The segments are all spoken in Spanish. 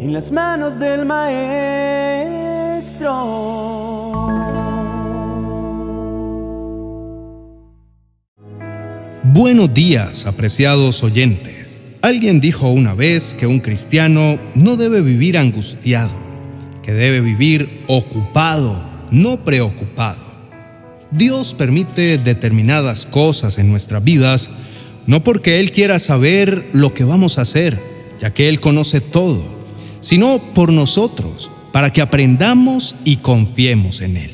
en las manos del Maestro. Buenos días, apreciados oyentes. Alguien dijo una vez que un cristiano no debe vivir angustiado, que debe vivir ocupado, no preocupado. Dios permite determinadas cosas en nuestras vidas no porque Él quiera saber lo que vamos a hacer, ya que Él conoce todo, sino por nosotros, para que aprendamos y confiemos en Él.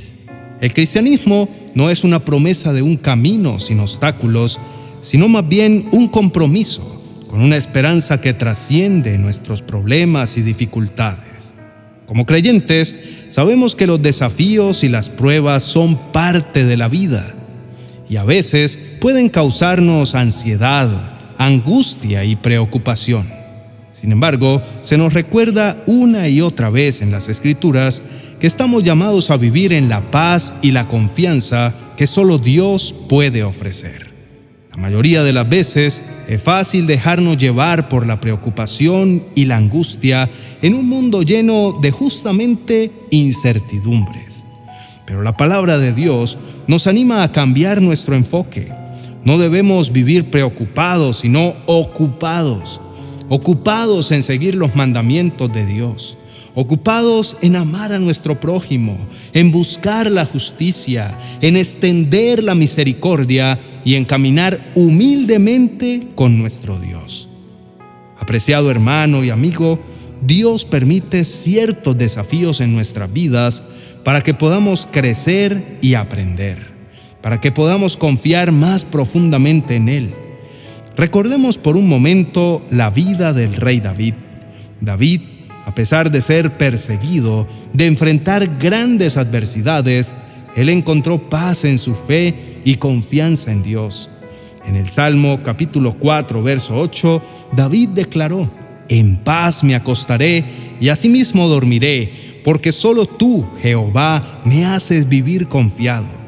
El cristianismo no es una promesa de un camino sin obstáculos, sino más bien un compromiso con una esperanza que trasciende nuestros problemas y dificultades. Como creyentes, sabemos que los desafíos y las pruebas son parte de la vida y a veces pueden causarnos ansiedad, angustia y preocupación. Sin embargo, se nos recuerda una y otra vez en las Escrituras que estamos llamados a vivir en la paz y la confianza que solo Dios puede ofrecer. La mayoría de las veces es fácil dejarnos llevar por la preocupación y la angustia en un mundo lleno de justamente incertidumbres. Pero la palabra de Dios nos anima a cambiar nuestro enfoque. No debemos vivir preocupados, sino ocupados. Ocupados en seguir los mandamientos de Dios. Ocupados en amar a nuestro prójimo, en buscar la justicia, en extender la misericordia y en caminar humildemente con nuestro Dios. Apreciado hermano y amigo, Dios permite ciertos desafíos en nuestras vidas para que podamos crecer y aprender, para que podamos confiar más profundamente en Él. Recordemos por un momento la vida del rey David. David, a pesar de ser perseguido, de enfrentar grandes adversidades, él encontró paz en su fe y confianza en Dios. En el Salmo capítulo 4, verso 8, David declaró, En paz me acostaré y asimismo dormiré porque solo tú, Jehová, me haces vivir confiado.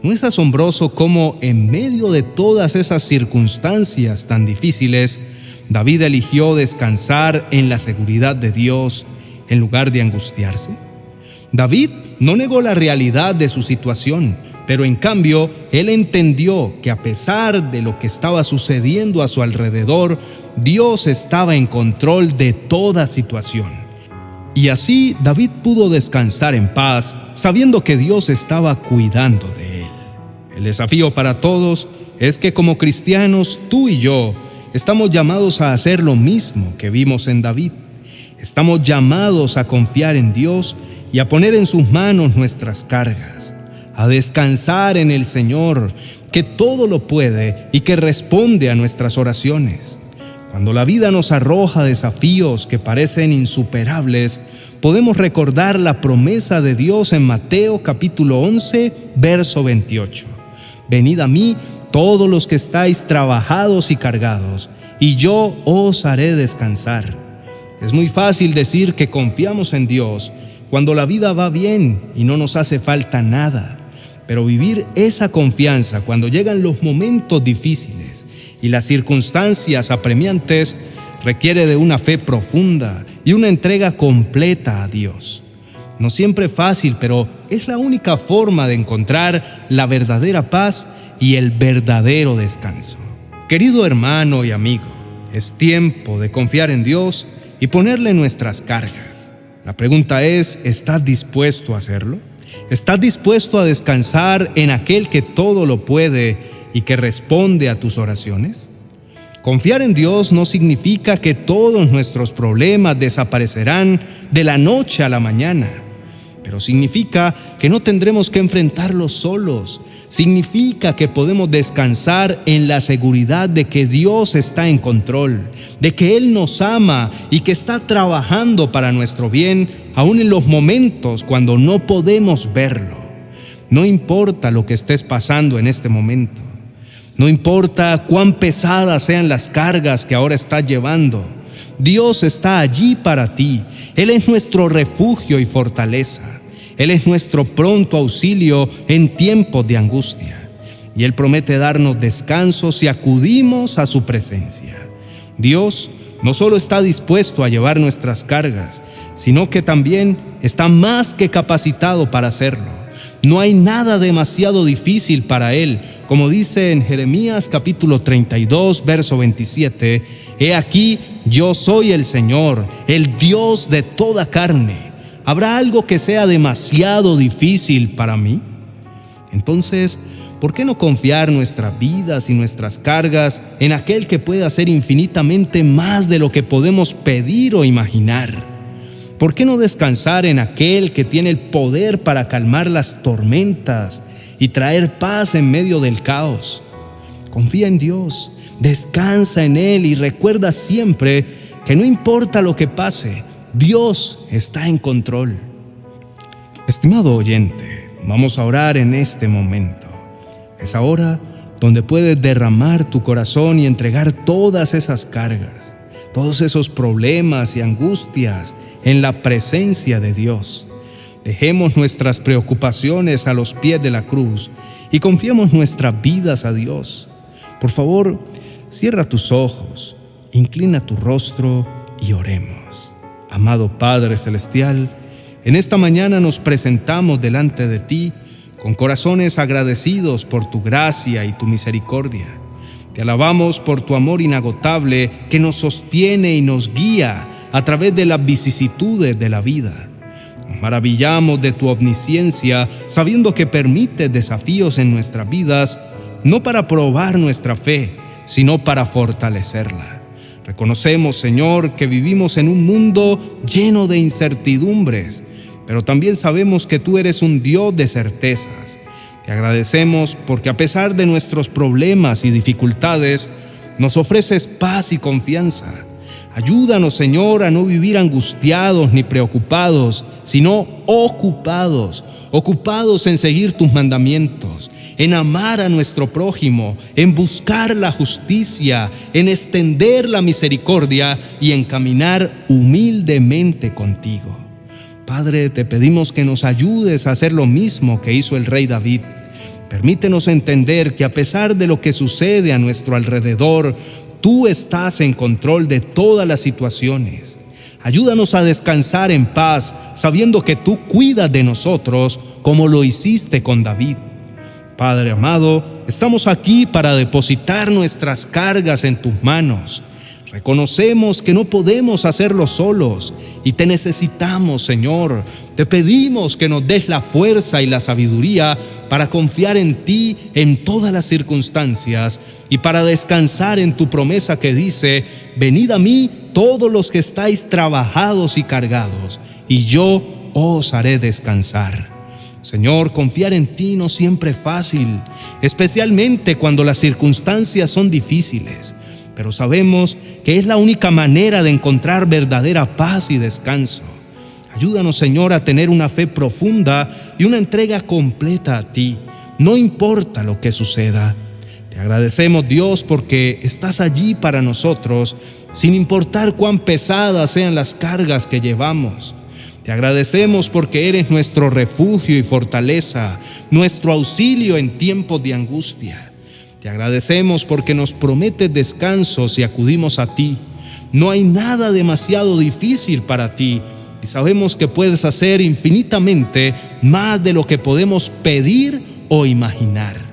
¿No es asombroso cómo en medio de todas esas circunstancias tan difíciles, David eligió descansar en la seguridad de Dios en lugar de angustiarse? David no negó la realidad de su situación, pero en cambio él entendió que a pesar de lo que estaba sucediendo a su alrededor, Dios estaba en control de toda situación. Y así David pudo descansar en paz, sabiendo que Dios estaba cuidando de él. El desafío para todos es que como cristianos, tú y yo, estamos llamados a hacer lo mismo que vimos en David. Estamos llamados a confiar en Dios y a poner en sus manos nuestras cargas, a descansar en el Señor, que todo lo puede y que responde a nuestras oraciones. Cuando la vida nos arroja desafíos que parecen insuperables, podemos recordar la promesa de Dios en Mateo capítulo 11, verso 28. Venid a mí todos los que estáis trabajados y cargados, y yo os haré descansar. Es muy fácil decir que confiamos en Dios cuando la vida va bien y no nos hace falta nada. Pero vivir esa confianza cuando llegan los momentos difíciles y las circunstancias apremiantes requiere de una fe profunda y una entrega completa a Dios. No siempre fácil, pero es la única forma de encontrar la verdadera paz y el verdadero descanso. Querido hermano y amigo, es tiempo de confiar en Dios y ponerle nuestras cargas. La pregunta es, ¿estás dispuesto a hacerlo? ¿Estás dispuesto a descansar en aquel que todo lo puede y que responde a tus oraciones? Confiar en Dios no significa que todos nuestros problemas desaparecerán de la noche a la mañana, pero significa que no tendremos que enfrentarlos solos. Significa que podemos descansar en la seguridad de que Dios está en control, de que Él nos ama y que está trabajando para nuestro bien, aun en los momentos cuando no podemos verlo. No importa lo que estés pasando en este momento. No importa cuán pesadas sean las cargas que ahora estás llevando, Dios está allí para ti. Él es nuestro refugio y fortaleza. Él es nuestro pronto auxilio en tiempos de angustia. Y Él promete darnos descanso si acudimos a su presencia. Dios no solo está dispuesto a llevar nuestras cargas, sino que también está más que capacitado para hacerlo. No hay nada demasiado difícil para Él, como dice en Jeremías capítulo 32, verso 27, He aquí, yo soy el Señor, el Dios de toda carne. ¿Habrá algo que sea demasiado difícil para mí? Entonces, ¿por qué no confiar nuestras vidas y nuestras cargas en aquel que puede hacer infinitamente más de lo que podemos pedir o imaginar? ¿Por qué no descansar en aquel que tiene el poder para calmar las tormentas y traer paz en medio del caos? Confía en Dios, descansa en Él y recuerda siempre que no importa lo que pase, Dios está en control. Estimado oyente, vamos a orar en este momento. Es ahora donde puedes derramar tu corazón y entregar todas esas cargas, todos esos problemas y angustias en la presencia de Dios. Dejemos nuestras preocupaciones a los pies de la cruz y confiemos nuestras vidas a Dios. Por favor, cierra tus ojos, inclina tu rostro y oremos. Amado Padre Celestial, en esta mañana nos presentamos delante de ti con corazones agradecidos por tu gracia y tu misericordia. Te alabamos por tu amor inagotable que nos sostiene y nos guía a través de las vicisitudes de la vida. Nos maravillamos de tu omnisciencia sabiendo que permite desafíos en nuestras vidas, no para probar nuestra fe, sino para fortalecerla. Reconocemos, Señor, que vivimos en un mundo lleno de incertidumbres, pero también sabemos que tú eres un Dios de certezas. Te agradecemos porque a pesar de nuestros problemas y dificultades, nos ofreces paz y confianza Ayúdanos, Señor, a no vivir angustiados ni preocupados, sino ocupados, ocupados en seguir tus mandamientos, en amar a nuestro prójimo, en buscar la justicia, en extender la misericordia y en caminar humildemente contigo. Padre, te pedimos que nos ayudes a hacer lo mismo que hizo el rey David. Permítenos entender que a pesar de lo que sucede a nuestro alrededor, Tú estás en control de todas las situaciones. Ayúdanos a descansar en paz, sabiendo que tú cuidas de nosotros como lo hiciste con David. Padre amado, estamos aquí para depositar nuestras cargas en tus manos. Reconocemos que no podemos hacerlo solos y te necesitamos, Señor. Te pedimos que nos des la fuerza y la sabiduría para confiar en ti en todas las circunstancias y para descansar en tu promesa que dice, venid a mí todos los que estáis trabajados y cargados, y yo os haré descansar. Señor, confiar en ti no siempre es fácil, especialmente cuando las circunstancias son difíciles pero sabemos que es la única manera de encontrar verdadera paz y descanso. Ayúdanos, Señor, a tener una fe profunda y una entrega completa a ti, no importa lo que suceda. Te agradecemos, Dios, porque estás allí para nosotros, sin importar cuán pesadas sean las cargas que llevamos. Te agradecemos porque eres nuestro refugio y fortaleza, nuestro auxilio en tiempos de angustia. Te agradecemos porque nos prometes descanso si acudimos a ti. No hay nada demasiado difícil para ti y sabemos que puedes hacer infinitamente más de lo que podemos pedir o imaginar.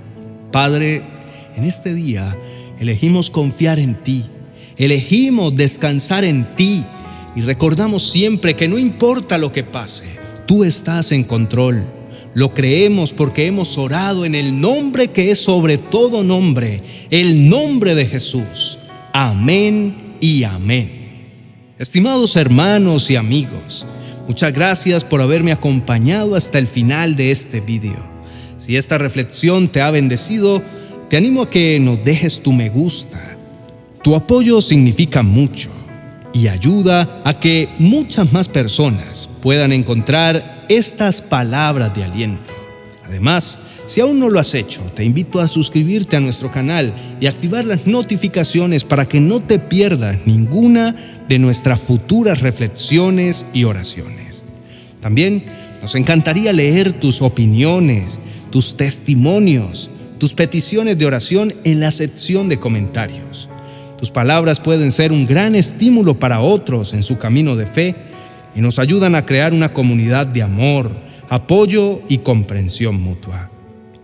Padre, en este día elegimos confiar en ti, elegimos descansar en ti y recordamos siempre que no importa lo que pase, tú estás en control. Lo creemos porque hemos orado en el nombre que es sobre todo nombre, el nombre de Jesús. Amén y amén. Estimados hermanos y amigos, muchas gracias por haberme acompañado hasta el final de este video. Si esta reflexión te ha bendecido, te animo a que nos dejes tu me gusta. Tu apoyo significa mucho y ayuda a que muchas más personas puedan encontrar estas palabras de aliento. Además, si aún no lo has hecho, te invito a suscribirte a nuestro canal y activar las notificaciones para que no te pierdas ninguna de nuestras futuras reflexiones y oraciones. También nos encantaría leer tus opiniones, tus testimonios, tus peticiones de oración en la sección de comentarios. Tus palabras pueden ser un gran estímulo para otros en su camino de fe y nos ayudan a crear una comunidad de amor, apoyo y comprensión mutua.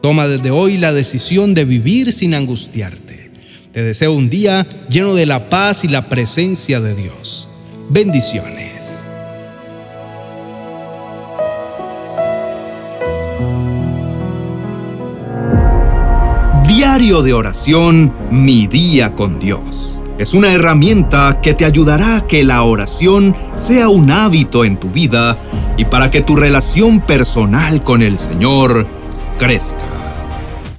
Toma desde hoy la decisión de vivir sin angustiarte. Te deseo un día lleno de la paz y la presencia de Dios. Bendiciones. Diario de oración, mi día con Dios. Es una herramienta que te ayudará a que la oración sea un hábito en tu vida y para que tu relación personal con el Señor crezca.